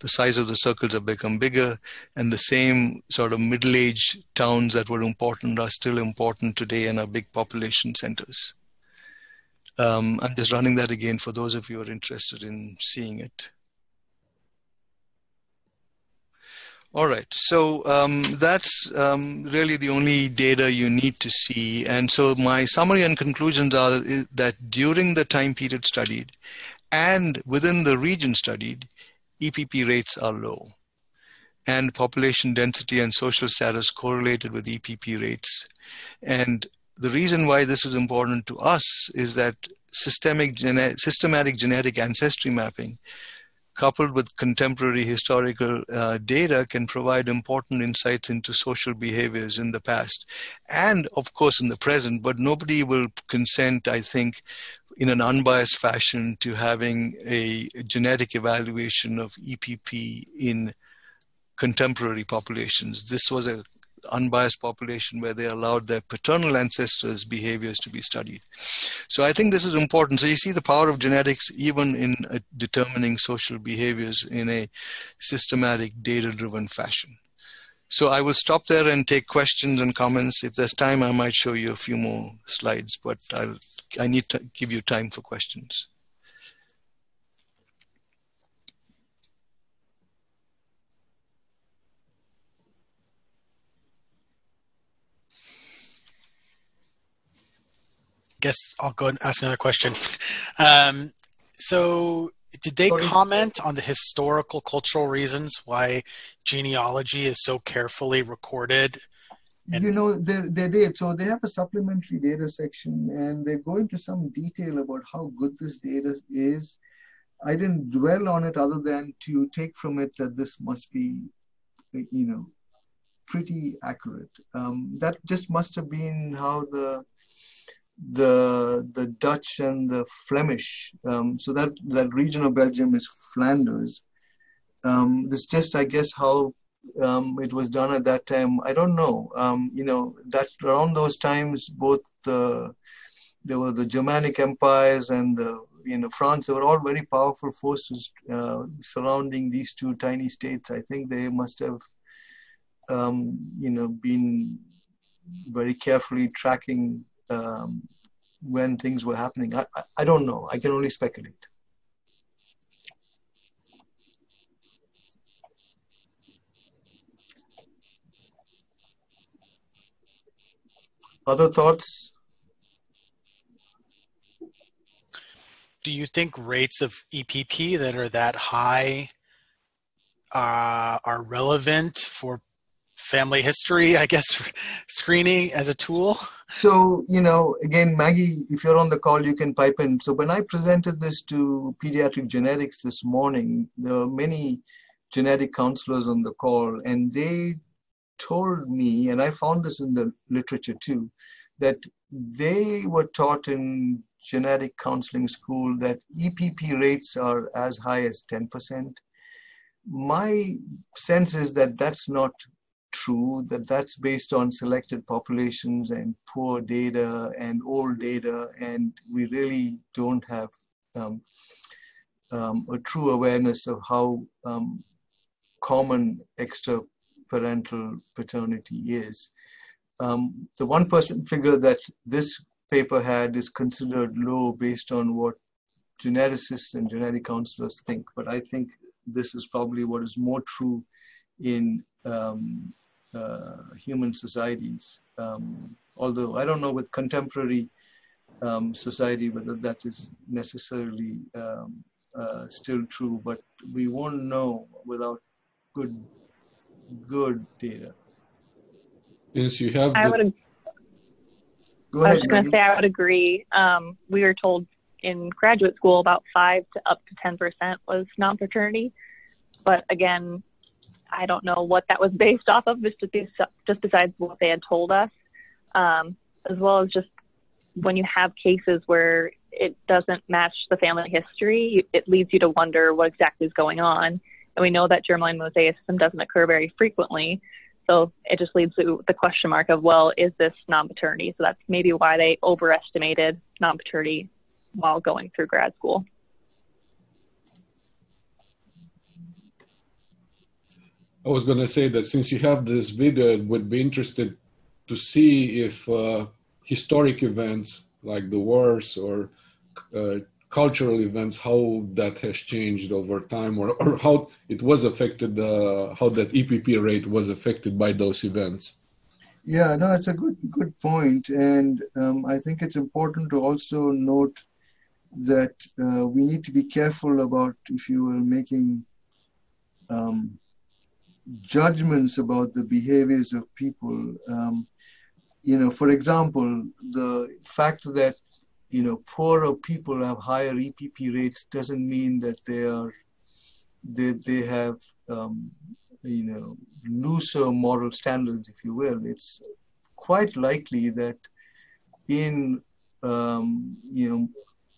the size of the circles have become bigger, and the same sort of middle-aged towns that were important are still important today and are big population centers. Um, I'm just running that again for those of you who are interested in seeing it. All right, so um, that's um, really the only data you need to see. And so my summary and conclusions are that during the time period studied and within the region studied, EPP rates are low. And population density and social status correlated with EPP rates. And the reason why this is important to us is that systemic gene- systematic genetic ancestry mapping coupled with contemporary historical uh, data can provide important insights into social behaviors in the past and of course in the present. But nobody will consent i think in an unbiased fashion to having a genetic evaluation of epp in contemporary populations. This was a unbiased population where they allowed their paternal ancestors' behaviors to be studied. So I think this is important. So you see the power of genetics even in uh, determining social behaviors in a systematic, data driven fashion. So I will stop there and take questions and comments. If there's time, I might show you a few more slides, but I'll, I need to give you time for questions. Guess I'll go and ask another question. Um, so, did they comment on the historical cultural reasons why genealogy is so carefully recorded? And- you know, they, they did. So they have a supplementary data section and they go into some detail about how good this data is. I didn't dwell on it other than to take from it that this must be, you know, pretty accurate. Um, that just must have been how the the the Dutch and the Flemish. Um, so that that region of Belgium is Flanders. Um, this just, I guess, how um, it was done at that time. I don't know. Um, you know that around those times, both the there were the Germanic empires and the you know France. They were all very powerful forces uh, surrounding these two tiny states. I think they must have um, you know been very carefully tracking um, when things were happening. I, I, I don't know. I can only speculate. Other thoughts? Do you think rates of EPP that are that high uh, are relevant for family history, I guess, screening as a tool? So, you know, again, Maggie, if you're on the call, you can pipe in. So, when I presented this to pediatric genetics this morning, there were many genetic counselors on the call, and they told me, and I found this in the literature too, that they were taught in genetic counseling school that EPP rates are as high as 10%. My sense is that that's not true that that's based on selected populations and poor data and old data, and we really don't have um, um, a true awareness of how um, common extra parental paternity is. Um, the one person figure that this paper had is considered low based on what geneticists and genetic counselors think, but I think this is probably what is more true in um, human societies. Um, although I don't know with contemporary um, society whether that is necessarily um, uh, still true, but we won't know without good good data. Yes, you have, I would. Go ahead. I was going to say I would agree. Um, we were told in graduate school about five to up to ten percent was non-paternity, but again, I don't know what that was based off of, just, just besides what they had told us, um, as well as just when you have cases where it doesn't match the family history, it leads you to wonder what exactly is going on. And we know that germline mosaicism doesn't occur very frequently. So it just leads to the question mark of, well, is this non-paternity? So that's maybe why they overestimated non-paternity while going through grad school. I was going to say that since you have this video, it would be interested to see if uh, historic events like the wars or uh, cultural events, how that has changed over time, or, or how it was affected, uh, how that EPP rate was affected by those events. Yeah, no, it's a good good point, and um, I think it's important to also note that uh, we need to be careful about if you are making um, judgments about the behaviors of people. Um, you know, for example, the fact that you know poorer people have higher EPP rates doesn't mean that they are they they have um, you know looser moral standards, if you will. It's quite likely that in um, you know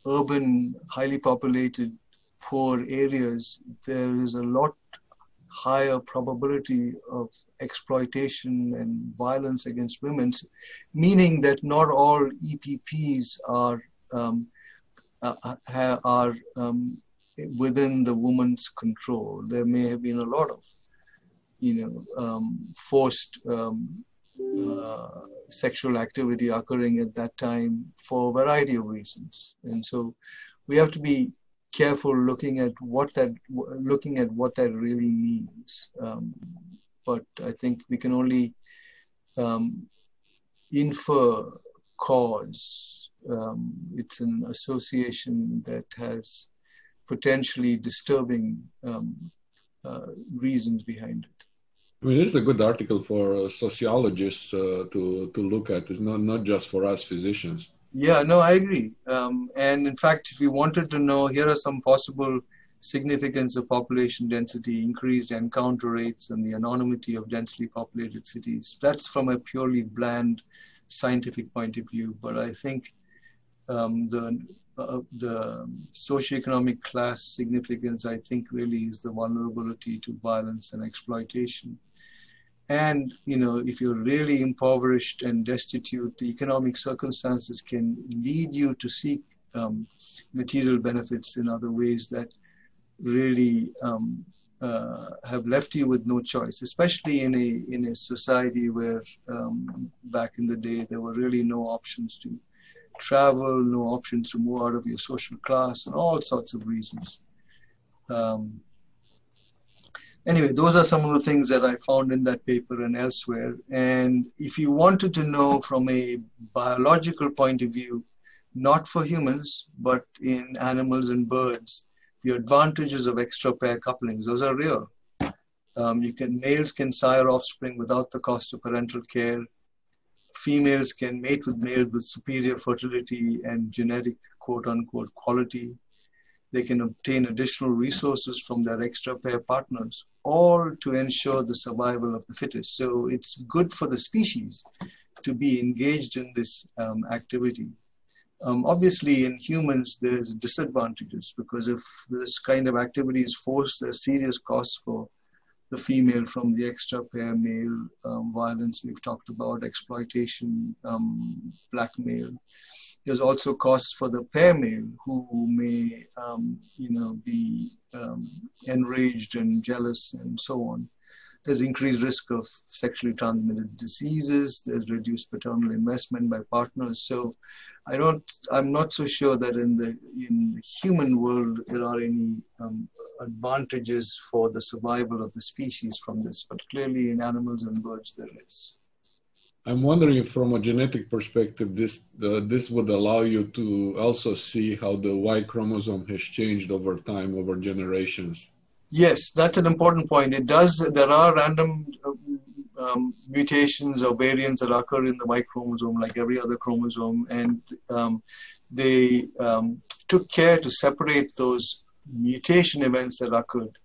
urban, highly populated, poor areas, there is a lot higher probability of exploitation and violence against women, meaning that not all EPPs are um, uh, uh are um, within the woman's control. There may have been a lot of, you know, um, forced um, uh, sexual activity occurring at that time for a variety of reasons, and so we have to be careful looking at what that looking at what that really means. Um, but I think we can only um, infer cause. Um, it's an association that has potentially disturbing um, uh, reasons behind it. I mean, this is a good article for uh, sociologists uh, to to look at. It's not not just for us physicians. Yeah, no, I agree. Um, and in fact, if you wanted to know, here are some possible significance of population density, increased encounter rates, and the anonymity of densely populated cities. That's from a purely bland scientific point of view. But I think um, the uh, the socioeconomic class significance, I think, really is the vulnerability to violence and exploitation and you know if you're really impoverished and destitute the economic circumstances can lead you to seek um, material benefits in other ways that really um, uh, have left you with no choice especially in a in a society where um, back in the day there were really no options to travel no options to move out of your social class and all sorts of reasons. Um, anyway, those are some of the things that I found in that paper and elsewhere. And if you wanted to know from a biological point of view, not for humans, but in animals and birds, the advantages of extra pair couplings, those are real. Um, you can males can sire offspring without the cost of parental care. Females can mate with males with superior fertility and genetic quote unquote quality they can obtain additional resources from their extra pair partners, all to ensure the survival of the fittest. So it's good for the species to be engaged in this um, activity. Um, obviously, in humans, there's disadvantages because if this kind of activity is forced, there's serious costs for the female from the extra pair male um, violence we've talked about, exploitation, um, blackmail. There's also costs for the male who may, um, you know, be um, enraged and jealous and so on. There's increased risk of sexually transmitted diseases. There's reduced paternal investment by partners. So, I don't. I'm not so sure that in the in the human world there are any um, advantages for the survival of the species from this, but clearly in animals and birds there is. I'm wondering if, from a genetic perspective, this uh, this would allow you to also see how the Y chromosome has changed over time, over generations. Yes, that's an important point. It does. There are random um, mutations or variants that occur in the Y chromosome, like every other chromosome, and um, they um, took care to separate those mutation events that occurred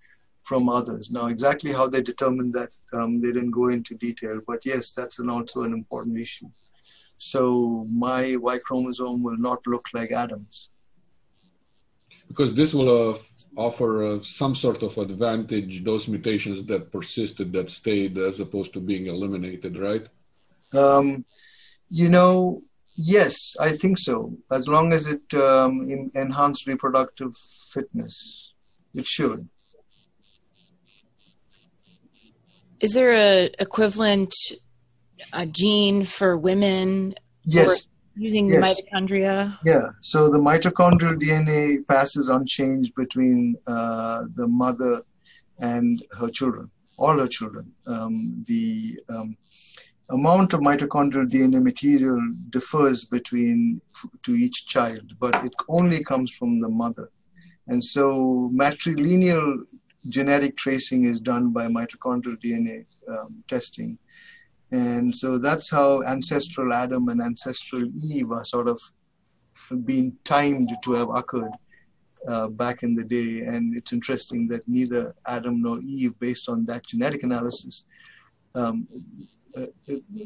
from others. Now, exactly how they determined that, um, they didn't go into detail, but yes, that's an, also an important issue. So my Y chromosome will not look like Adam's. Because this will uh, offer uh, some sort of advantage, those mutations that persisted, that stayed, as opposed to being eliminated, right? Um, you know, yes, I think so. As long as it um, enhanced reproductive fitness, it should. Is there a equivalent uh, gene for women Yes, using Yes. the mitochondria? Yeah, so the mitochondrial DNA passes unchanged between uh, the mother and her children, all her children. Um, the um, amount of mitochondrial DNA material differs between to each child, but it only comes from the mother. And so matrilineal genetic tracing is done by mitochondrial DNA um, testing. And so that's how ancestral Adam and ancestral Eve are sort of being timed to have occurred uh, back in the day. And it's interesting that neither Adam nor Eve, based on that genetic analysis, um, uh,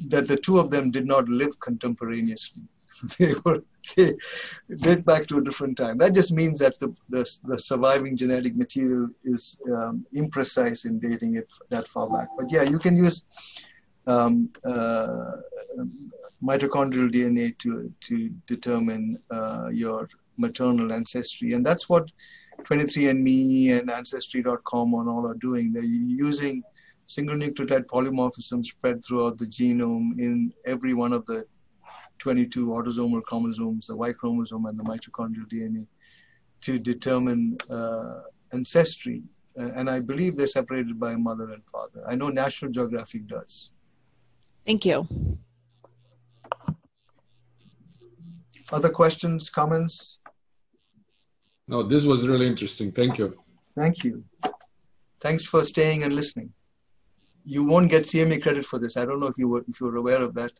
that the two of them did not live contemporaneously. they were they date back to a different time. That just means that the the, the surviving genetic material is um, imprecise in dating it that far back. But yeah, you can use um, uh, mitochondrial DNA to to determine uh, your maternal ancestry, and that's what 23andMe and Ancestry.com and all are doing. They're using single nucleotide polymorphism spread throughout the genome in every one of the 22 autosomal chromosomes, the Y chromosome and the mitochondrial DNA, to determine uh, ancestry. Uh, and I believe they're separated by mother and father. I know National Geographic does. Thank you. Other questions, comments? No, this was really interesting. Thank you. Thank you. Thanks for staying and listening. You won't get CME credit for this. I don't know if you were if you were aware of that.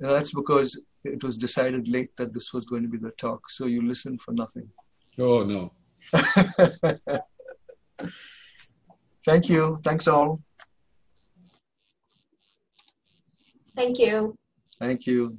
And that's because it was decided late that this was going to be the talk. So you listened for nothing. Oh, no. Thank you. Thanks all. Thank you. Thank you.